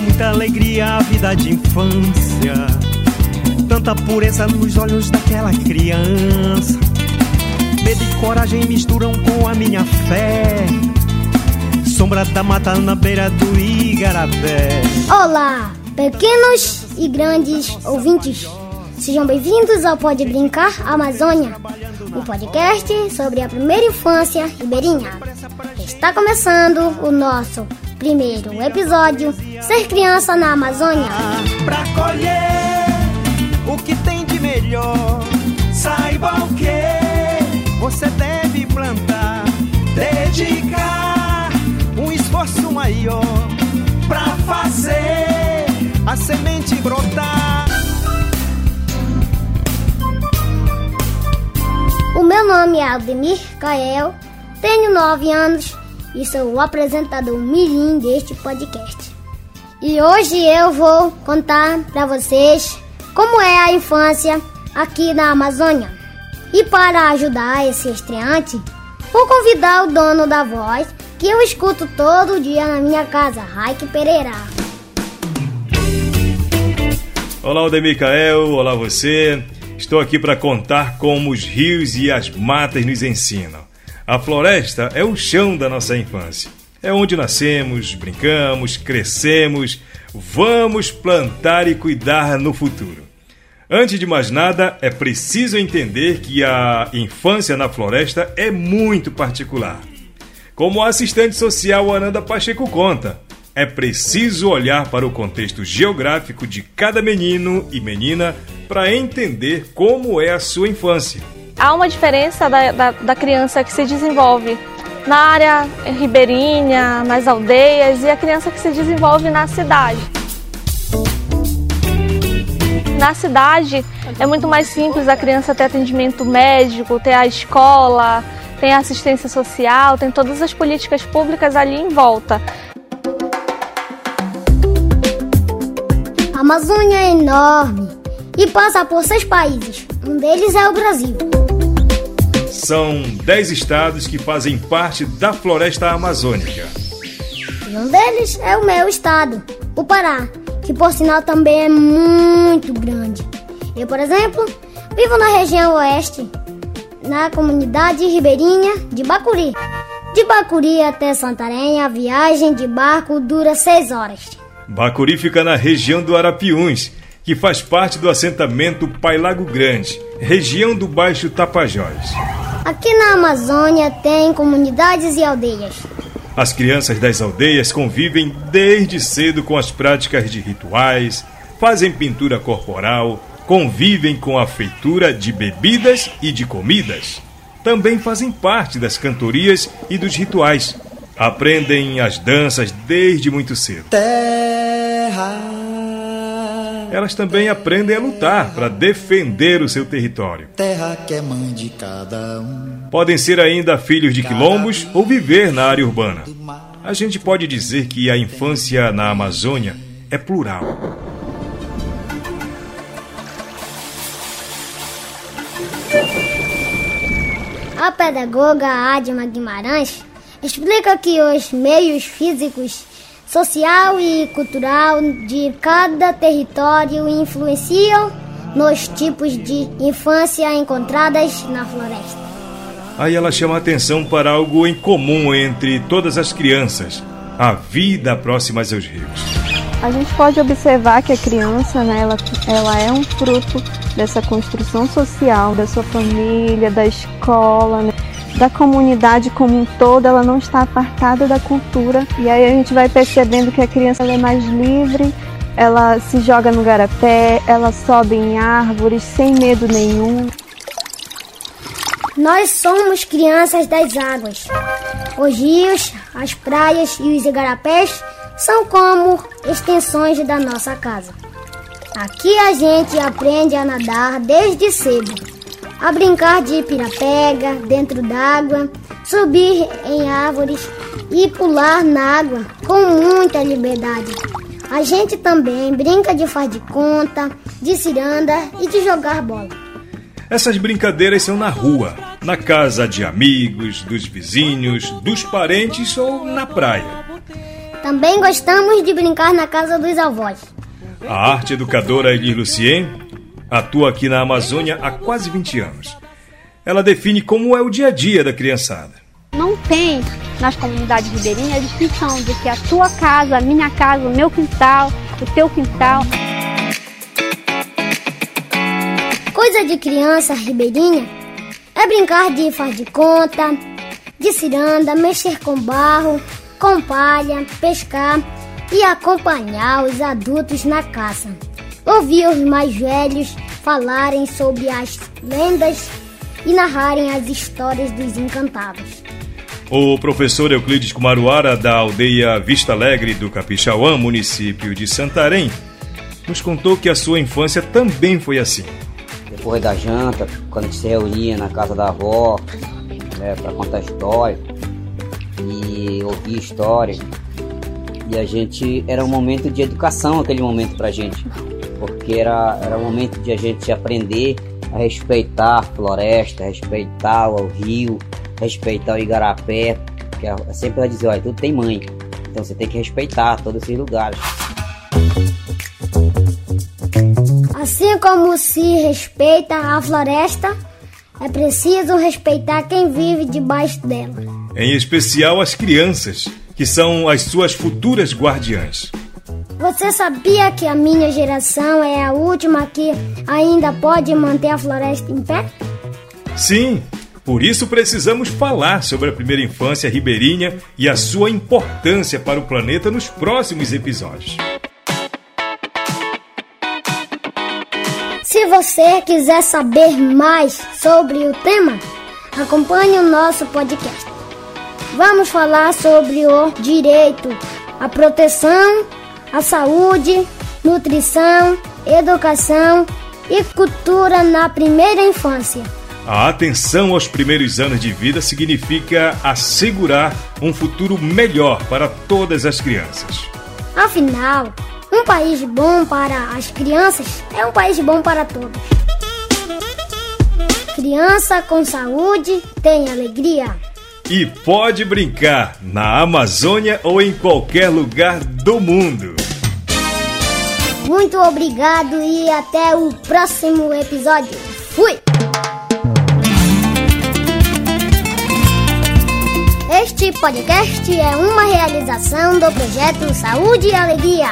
com muita alegria a vida de infância. Tanta pureza nos olhos daquela criança. Medo e coragem misturam com a minha fé. Sombra da mata na beira do Igarapé. Olá, pequenos e grandes ouvintes. Sejam bem-vindos ao Pode Brincar Amazônia, um podcast sobre a primeira infância ribeirinha. Está começando o nosso primeiro episódio Ser Criança na Amazônia. Pra colher o que tem de melhor, saiba o que você deve plantar, dedicar um esforço maior pra fazer a semente brotar. O meu nome é Aldemir Cael, tenho 9 anos e sou o apresentador mirim deste podcast. E hoje eu vou contar para vocês como é a infância aqui na Amazônia. E para ajudar esse estreante, vou convidar o dono da voz que eu escuto todo dia na minha casa, Raik Pereira. Olá, Aldemir Cael, olá você. Estou aqui para contar como os rios e as matas nos ensinam. A floresta é o chão da nossa infância. É onde nascemos, brincamos, crescemos, vamos plantar e cuidar no futuro. Antes de mais nada, é preciso entender que a infância na floresta é muito particular. Como a assistente social Ananda Pacheco conta, é preciso olhar para o contexto geográfico de cada menino e menina para entender como é a sua infância. Há uma diferença da, da, da criança que se desenvolve na área ribeirinha, nas aldeias, e a criança que se desenvolve na cidade. Na cidade é muito mais simples a criança ter atendimento médico, ter a escola, tem assistência social, tem todas as políticas públicas ali em volta. A Amazônia é enorme e passa por seis países. Um deles é o Brasil. São dez estados que fazem parte da floresta amazônica. E um deles é o meu estado, o Pará, que por sinal também é muito grande. Eu, por exemplo, vivo na região oeste, na comunidade ribeirinha de Bacuri. De Bacuri até Santarém, a viagem de barco dura seis horas. Bacuri fica na região do Arapiuns, que faz parte do assentamento Pai Lago Grande, região do Baixo Tapajós. Aqui na Amazônia tem comunidades e aldeias. As crianças das aldeias convivem desde cedo com as práticas de rituais, fazem pintura corporal, convivem com a feitura de bebidas e de comidas. Também fazem parte das cantorias e dos rituais. Aprendem as danças desde muito cedo. Terra. Elas também aprendem a lutar para defender o seu território. Terra que é mãe de cada um. Podem ser ainda filhos de quilombos ou viver na área urbana. A gente pode dizer que a infância na Amazônia é plural. A pedagoga Adma Guimarães explica que os meios físicos, social e cultural de cada território influenciam nos tipos de infância encontradas na floresta. Aí ela chama a atenção para algo em comum entre todas as crianças: a vida próxima aos rios. A gente pode observar que a criança, né, ela, ela é um fruto dessa construção social, da sua família, da escola, né, da comunidade como um todo, ela não está apartada da cultura. E aí a gente vai percebendo que a criança é mais livre, ela se joga no garapé, ela sobe em árvores sem medo nenhum. Nós somos crianças das águas. Os rios, as praias e os igarapés são como extensões da nossa casa. Aqui a gente aprende a nadar desde cedo, a brincar de pirapega dentro d'água, subir em árvores e pular na água com muita liberdade. A gente também brinca de faz de conta, de ciranda e de jogar bola. Essas brincadeiras são na rua, na casa de amigos, dos vizinhos, dos parentes ou na praia. Também gostamos de brincar na casa dos avós. A arte educadora Edir Lucien atua aqui na Amazônia há quase 20 anos. Ela define como é o dia a dia da criançada. Não tem nas comunidades ribeirinhas a distinção de que a tua casa, a minha casa, o meu quintal, o teu quintal. Coisa de criança ribeirinha é brincar de faz de conta, de ciranda, mexer com barro, com palha, pescar e acompanhar os adultos na caça. Ouvir os mais velhos falarem sobre as lendas e narrarem as histórias dos encantados. O professor Euclides Kumaruara, da aldeia Vista Alegre do Capixauã, município de Santarém, nos contou que a sua infância também foi assim. Depois da janta, quando a gente se reunia na casa da avó, né, para contar história e ouvir história. E a gente era um momento de educação aquele momento pra gente, porque era era um momento de a gente aprender a respeitar a floresta, respeitar o rio, respeitar o igarapé, que é sempre ela dizia, olha, tudo tem mãe, então você tem que respeitar todos esses lugares. Assim como se respeita a floresta, é preciso respeitar quem vive debaixo dela. Em especial as crianças, que são as suas futuras guardiãs. Você sabia que a minha geração é a última que ainda pode manter a floresta em pé? Sim, por isso precisamos falar sobre a primeira infância ribeirinha e a sua importância para o planeta nos próximos episódios. Se você quiser saber mais sobre o tema, acompanhe o nosso podcast. Vamos falar sobre o direito, a proteção, a saúde, nutrição, educação e cultura na primeira infância. A atenção aos primeiros anos de vida significa assegurar um futuro melhor para todas as crianças. Afinal, um país bom para as crianças é um país bom para todos. Criança com saúde tem alegria. E pode brincar na Amazônia ou em qualquer lugar do mundo. Muito obrigado e até o próximo episódio. Fui! Este podcast é uma realização do projeto Saúde e Alegria.